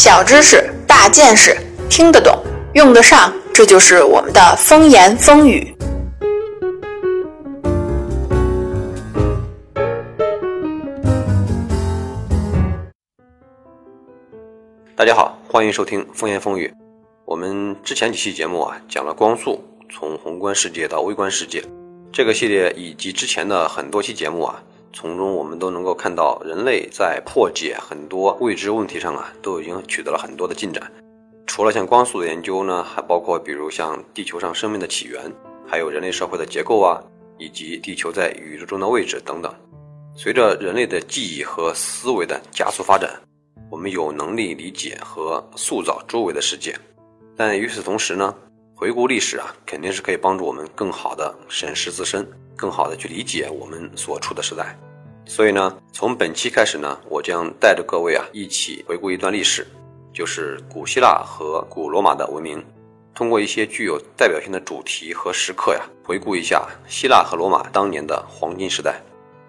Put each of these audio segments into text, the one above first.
小知识，大见识，听得懂，用得上，这就是我们的风言风语。大家好，欢迎收听风言风语。我们之前几期节目啊，讲了光速从宏观世界到微观世界这个系列，以及之前的很多期节目啊，从中我们都能够看到，人类在破解很多未知问题上啊，都已经取得了很多的进展。除了像光速的研究呢，还包括比如像地球上生命的起源，还有人类社会的结构啊，以及地球在宇宙中的位置等等。随着人类的记忆和思维的加速发展。我们有能力理解和塑造周围的世界，但与此同时呢，回顾历史啊，肯定是可以帮助我们更好的审视自身，更好的去理解我们所处的时代。所以呢，从本期开始呢，我将带着各位啊，一起回顾一段历史，就是古希腊和古罗马的文明，通过一些具有代表性的主题和时刻呀，回顾一下希腊和罗马当年的黄金时代。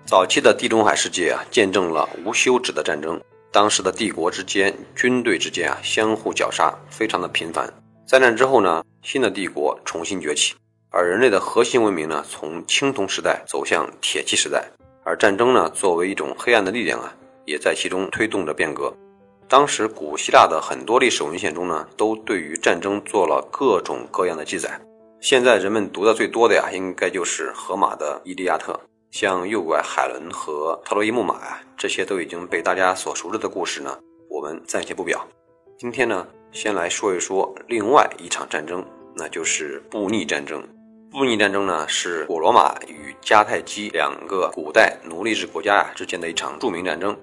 早期的地中海世界啊，见证了无休止的战争。当时的帝国之间、军队之间啊，相互绞杀，非常的频繁。灾难之后呢，新的帝国重新崛起，而人类的核心文明呢，从青铜时代走向铁器时代。而战争呢，作为一种黑暗的力量啊，也在其中推动着变革。当时古希腊的很多历史文献中呢，都对于战争做了各种各样的记载。现在人们读的最多的呀，应该就是荷马的《伊利亚特》。像诱拐海伦和特洛伊木马呀，这些都已经被大家所熟知的故事呢，我们暂且不表。今天呢，先来说一说另外一场战争，那就是布匿战争。布匿战争呢，是古罗马与迦太基两个古代奴隶制国家呀之间的一场著名战争。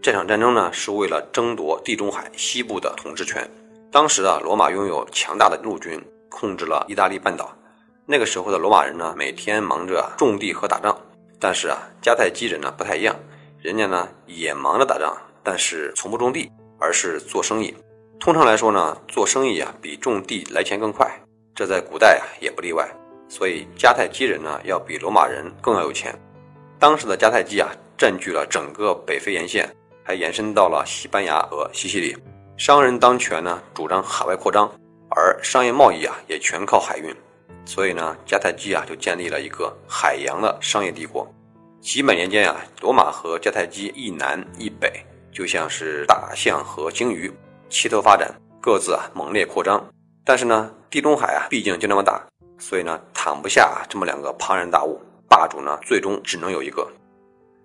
这场战争呢，是为了争夺地中海西部的统治权。当时啊，罗马拥有强大的陆军，控制了意大利半岛。那个时候的罗马人呢，每天忙着种地和打仗。但是啊，迦太基人呢不太一样，人家呢也忙着打仗，但是从不种地，而是做生意。通常来说呢，做生意啊比种地来钱更快，这在古代啊也不例外。所以迦太基人呢要比罗马人更要有钱。当时的迦太基啊占据了整个北非沿线，还延伸到了西班牙和西西里。商人当权呢主张海外扩张，而商业贸易啊也全靠海运。所以呢，迦太基啊就建立了一个海洋的商业帝国。几百年间啊，罗马和迦太基一南一北，就像是大象和鲸鱼，齐头发展，各自啊猛烈扩张。但是呢，地中海啊毕竟就那么大，所以呢躺不下这么两个庞然大物，霸主呢最终只能有一个。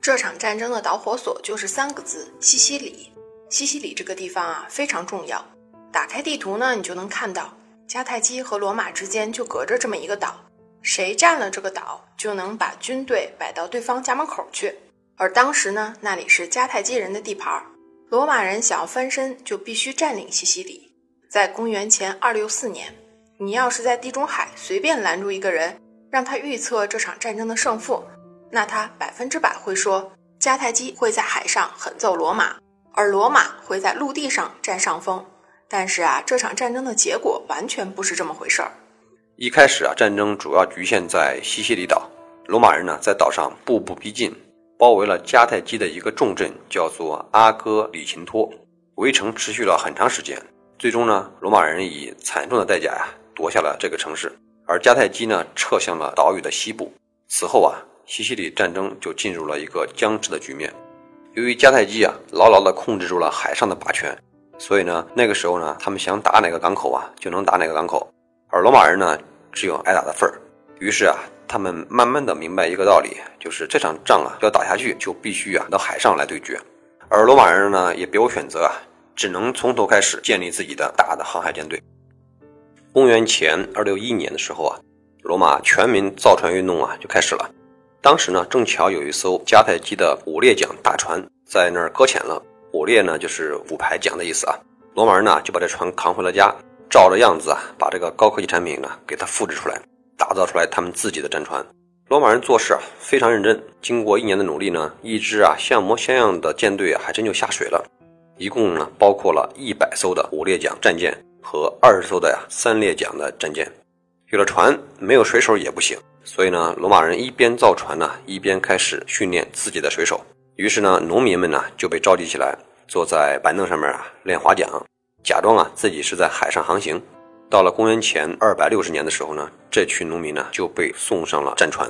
这场战争的导火索就是三个字：西西里。西西里这个地方啊非常重要，打开地图呢，你就能看到。迦太基和罗马之间就隔着这么一个岛，谁占了这个岛，就能把军队摆到对方家门口去。而当时呢，那里是迦太基人的地盘，罗马人想要翻身，就必须占领西西里。在公元前二六四年，你要是在地中海随便拦住一个人，让他预测这场战争的胜负，那他百分之百会说迦太基会在海上狠揍罗马，而罗马会在陆地上占上风。但是啊，这场战争的结果完全不是这么回事儿。一开始啊，战争主要局限在西西里岛，罗马人呢在岛上步步逼近，包围了迦太基的一个重镇，叫做阿哥里琴托。围城持续了很长时间，最终呢，罗马人以惨重的代价呀夺下了这个城市，而迦太基呢撤向了岛屿的西部。此后啊，西西里战争就进入了一个僵持的局面。由于迦太基啊牢牢地控制住了海上的霸权。所以呢，那个时候呢，他们想打哪个港口啊，就能打哪个港口，而罗马人呢，只有挨打的份儿。于是啊，他们慢慢的明白一个道理，就是这场仗啊，要打下去，就必须啊到海上来对决。而罗马人呢，也别无选择啊，只能从头开始建立自己的大的航海舰队。公元前二六一年的时候啊，罗马全民造船运动啊就开始了。当时呢，正巧有一艘迦太基的五列桨大船在那儿搁浅了。五列呢，就是五排桨的意思啊。罗马人呢，就把这船扛回了家，照着样子啊，把这个高科技产品呢，给它复制出来，打造出来他们自己的战船。罗马人做事啊，非常认真。经过一年的努力呢，一支啊像模像样的舰队啊，还真就下水了。一共呢，包括了一百艘的五列桨战舰和二十艘的呀三列桨的战舰。有了船，没有水手也不行。所以呢，罗马人一边造船呢，一边开始训练自己的水手。于是呢，农民们呢就被召集起来，坐在板凳上面啊练划桨。假装啊自己是在海上航行。到了公元前二百六十年的时候呢，这群农民呢就被送上了战船，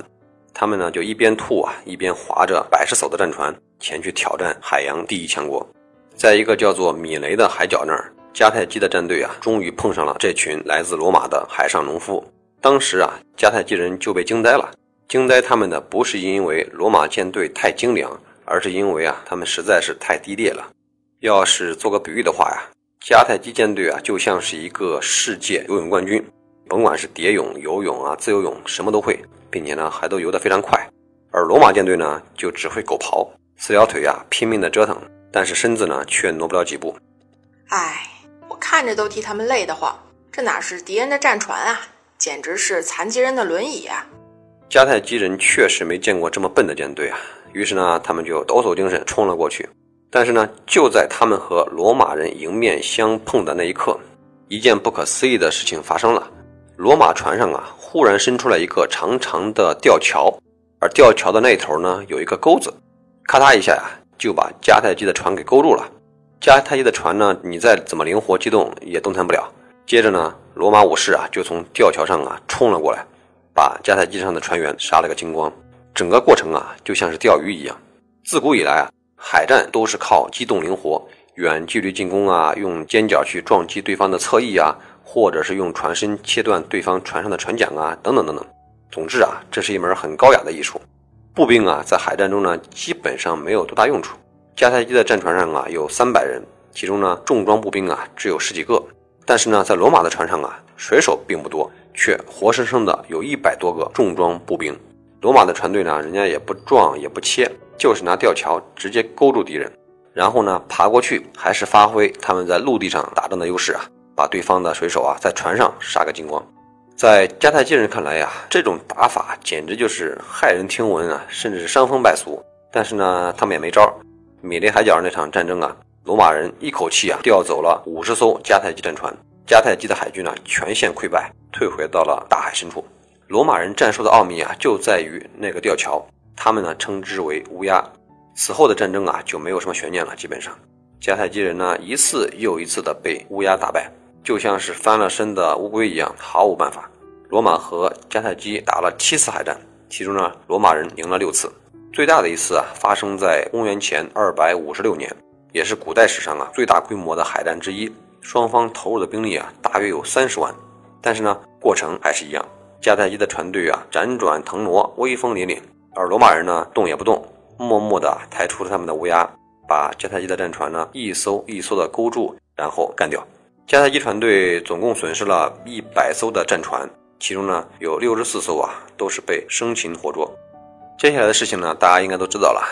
他们呢就一边吐啊，一边划着百十艘的战船前去挑战海洋第一强国。在一个叫做米雷的海角那儿，迦太基的战队啊，终于碰上了这群来自罗马的海上农夫。当时啊，迦太基人就被惊呆了。惊呆他们的不是因为罗马舰队太精良，而是因为啊，他们实在是太低劣了。要是做个比喻的话呀。迦太基舰队啊，就像是一个世界游泳冠军，甭管是蝶泳、游泳啊、自由泳，什么都会，并且呢还都游得非常快。而罗马舰队呢，就只会狗刨，四条腿啊拼命的折腾，但是身子呢却挪不了几步。唉，我看着都替他们累得慌。这哪是敌人的战船啊，简直是残疾人的轮椅啊！迦太基人确实没见过这么笨的舰队啊，于是呢，他们就抖擞精神冲了过去。但是呢，就在他们和罗马人迎面相碰的那一刻，一件不可思议的事情发生了。罗马船上啊，忽然伸出来一个长长的吊桥，而吊桥的那头呢，有一个钩子，咔嗒一下呀，就把迦太基的船给勾住了。迦太基的船呢，你再怎么灵活机动也动弹不了。接着呢，罗马武士啊，就从吊桥上啊冲了过来，把迦太基上的船员杀了个精光。整个过程啊，就像是钓鱼一样。自古以来啊。海战都是靠机动灵活、远距离进攻啊，用尖角去撞击对方的侧翼啊，或者是用船身切断对方船上的船桨啊，等等等等。总之啊，这是一门很高雅的艺术。步兵啊，在海战中呢，基本上没有多大用处。迦太基的战船上啊，有三百人，其中呢，重装步兵啊，只有十几个。但是呢，在罗马的船上啊，水手并不多，却活生生的有一百多个重装步兵。罗马的船队呢，人家也不撞也不切。就是拿吊桥直接勾住敌人，然后呢爬过去，还是发挥他们在陆地上打仗的优势啊，把对方的水手啊在船上杀个精光。在迦太基人看来呀，这种打法简直就是骇人听闻啊，甚至是伤风败俗。但是呢，他们也没招。米利海角那场战争啊，罗马人一口气啊调走了五十艘迦太基战船，迦太基的海军呢全线溃败，退回到了大海深处。罗马人战术的奥秘啊，就在于那个吊桥。他们呢称之为乌鸦。此后的战争啊就没有什么悬念了，基本上迦太基人呢一次又一次的被乌鸦打败，就像是翻了身的乌龟一样，毫无办法。罗马和迦太基打了七次海战，其中呢罗马人赢了六次，最大的一次啊发生在公元前二百五十六年，也是古代史上啊最大规模的海战之一。双方投入的兵力啊大约有三十万，但是呢过程还是一样，迦太基的船队啊辗转腾挪，威风凛凛。而罗马人呢，动也不动，默默地抬出了他们的乌鸦，把迦太基的战船呢一艘一艘的勾住，然后干掉。迦太基船队总共损失了一百艘的战船，其中呢有六十四艘啊都是被生擒活捉。接下来的事情呢，大家应该都知道了。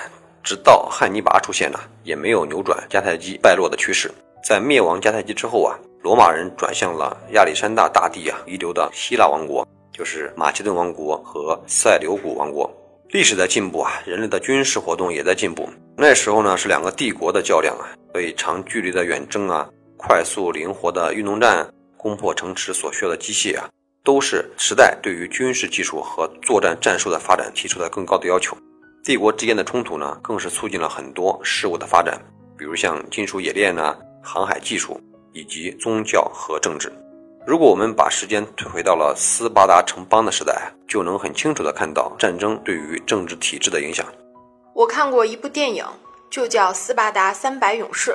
直到汉尼拔出现呢，也没有扭转迦太基败落的趋势。在灭亡迦太基之后啊，罗马人转向了亚历山大大帝啊遗留的希腊王国，就是马其顿王国和塞琉古王国。历史在进步啊，人类的军事活动也在进步。那时候呢，是两个帝国的较量啊，所以长距离的远征啊，快速灵活的运动战，攻破城池所需要的机械啊，都是时代对于军事技术和作战战术的发展提出的更高的要求。帝国之间的冲突呢，更是促进了很多事物的发展，比如像金属冶炼啊、航海技术以及宗教和政治。如果我们把时间退回到了斯巴达城邦的时代，就能很清楚地看到战争对于政治体制的影响。我看过一部电影，就叫《斯巴达三百勇士》。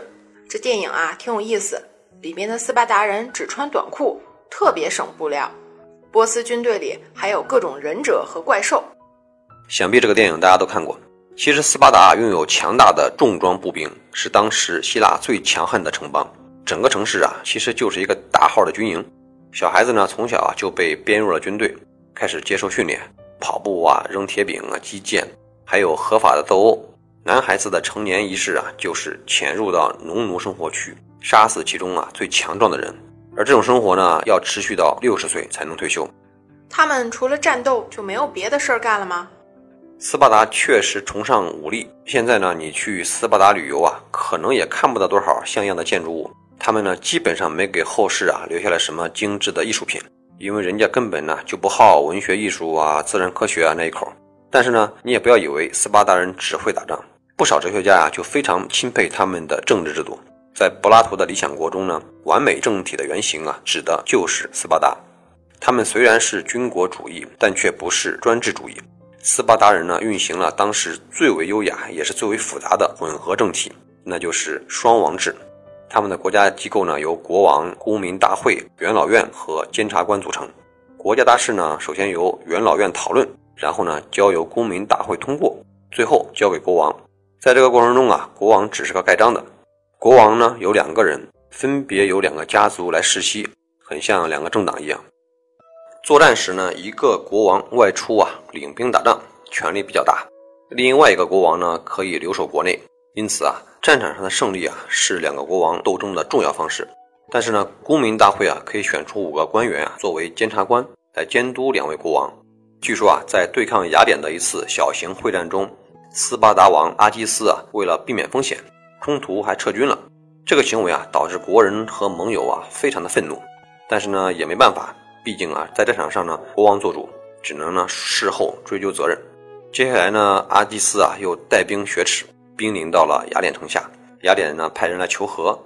这电影啊挺有意思，里面的斯巴达人只穿短裤，特别省布料。波斯军队里还有各种忍者和怪兽。想必这个电影大家都看过。其实斯巴达拥有强大的重装步兵，是当时希腊最强悍的城邦。整个城市啊，其实就是一个大号的军营。小孩子呢，从小啊就被编入了军队，开始接受训练，跑步啊、扔铁饼啊、击剑，还有合法的斗殴。男孩子的成年仪式啊，就是潜入到农奴生活区，杀死其中啊最强壮的人。而这种生活呢，要持续到六十岁才能退休。他们除了战斗就没有别的事儿干了吗？斯巴达确实崇尚武力。现在呢，你去斯巴达旅游啊，可能也看不到多少像样的建筑物。他们呢，基本上没给后世啊留下来什么精致的艺术品，因为人家根本呢就不好文学艺术啊、自然科学啊那一口。但是呢，你也不要以为斯巴达人只会打仗，不少哲学家呀就非常钦佩他们的政治制度。在柏拉图的《理想国》中呢，完美政体的原型啊，指的就是斯巴达。他们虽然是军国主义，但却不是专制主义。斯巴达人呢，运行了当时最为优雅也是最为复杂的混合政体，那就是双王制。他们的国家机构呢，由国王、公民大会、元老院和监察官组成。国家大事呢，首先由元老院讨论，然后呢，交由公民大会通过，最后交给国王。在这个过程中啊，国王只是个盖章的。国王呢有两个人，分别由两个家族来世袭，很像两个政党一样。作战时呢，一个国王外出啊领兵打仗，权力比较大；另外一个国王呢可以留守国内。因此啊，战场上的胜利啊是两个国王斗争的重要方式。但是呢，公民大会啊可以选出五个官员啊作为监察官来监督两位国王。据说啊，在对抗雅典的一次小型会战中，斯巴达王阿基斯啊为了避免风险。中途还撤军了，这个行为啊，导致国人和盟友啊非常的愤怒，但是呢也没办法，毕竟啊在战场上呢国王做主，只能呢事后追究责任。接下来呢阿基斯啊又带兵雪耻，兵临到了雅典城下，雅典人呢派人来求和，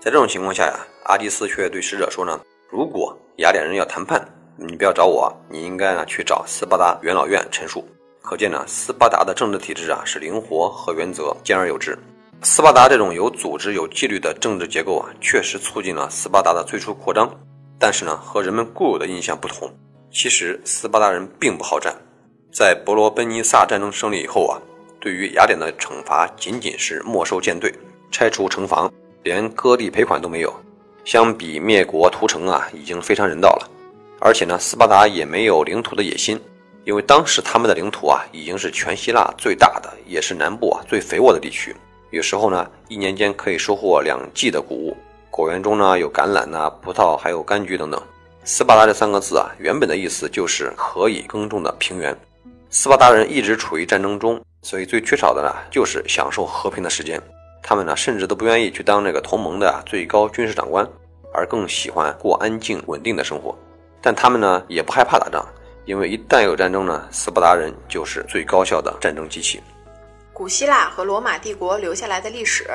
在这种情况下呀，阿基斯却对使者说呢，如果雅典人要谈判，你不要找我，你应该呢去找斯巴达元老院陈述。可见呢斯巴达的政治体制啊是灵活和原则兼而有之。斯巴达这种有组织、有纪律的政治结构啊，确实促进了斯巴达的最初扩张。但是呢，和人们固有的印象不同，其实斯巴达人并不好战。在伯罗奔尼撒战争胜利以后啊，对于雅典的惩罚仅仅是没收舰队、拆除城防，连割地赔款都没有。相比灭国屠城啊，已经非常人道了。而且呢，斯巴达也没有领土的野心，因为当时他们的领土啊，已经是全希腊最大的，也是南部啊最肥沃的地区。有时候呢，一年间可以收获两季的谷物，果园中呢有橄榄呐、葡萄，还有柑橘等等。斯巴达这三个字啊，原本的意思就是可以耕种的平原。斯巴达人一直处于战争中，所以最缺少的呢就是享受和平的时间。他们呢甚至都不愿意去当那个同盟的最高军事长官，而更喜欢过安静稳定的生活。但他们呢也不害怕打仗，因为一旦有战争呢，斯巴达人就是最高效的战争机器。古希腊和罗马帝国留下来的历史，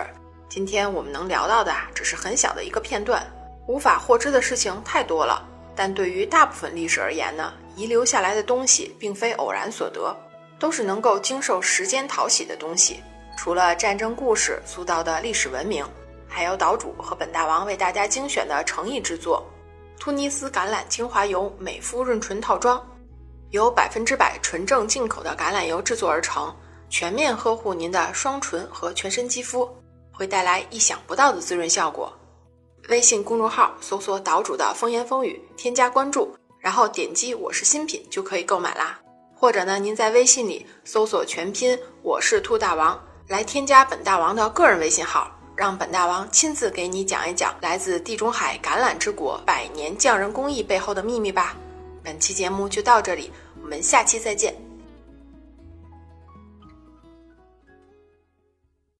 今天我们能聊到的只是很小的一个片段，无法获知的事情太多了。但对于大部分历史而言呢，遗留下来的东西并非偶然所得，都是能够经受时间淘洗的东西。除了战争故事塑造的历史文明，还有岛主和本大王为大家精选的诚意之作——突尼斯橄榄精华油美肤润唇套装，由百分之百纯正进口的橄榄油制作而成。全面呵护您的双唇和全身肌肤，会带来意想不到的滋润效果。微信公众号搜索“岛主的风言风语”，添加关注，然后点击“我是新品”就可以购买啦。或者呢，您在微信里搜索全拼“我是兔大王”，来添加本大王的个人微信号，让本大王亲自给你讲一讲来自地中海橄榄之国百年匠人工艺背后的秘密吧。本期节目就到这里，我们下期再见。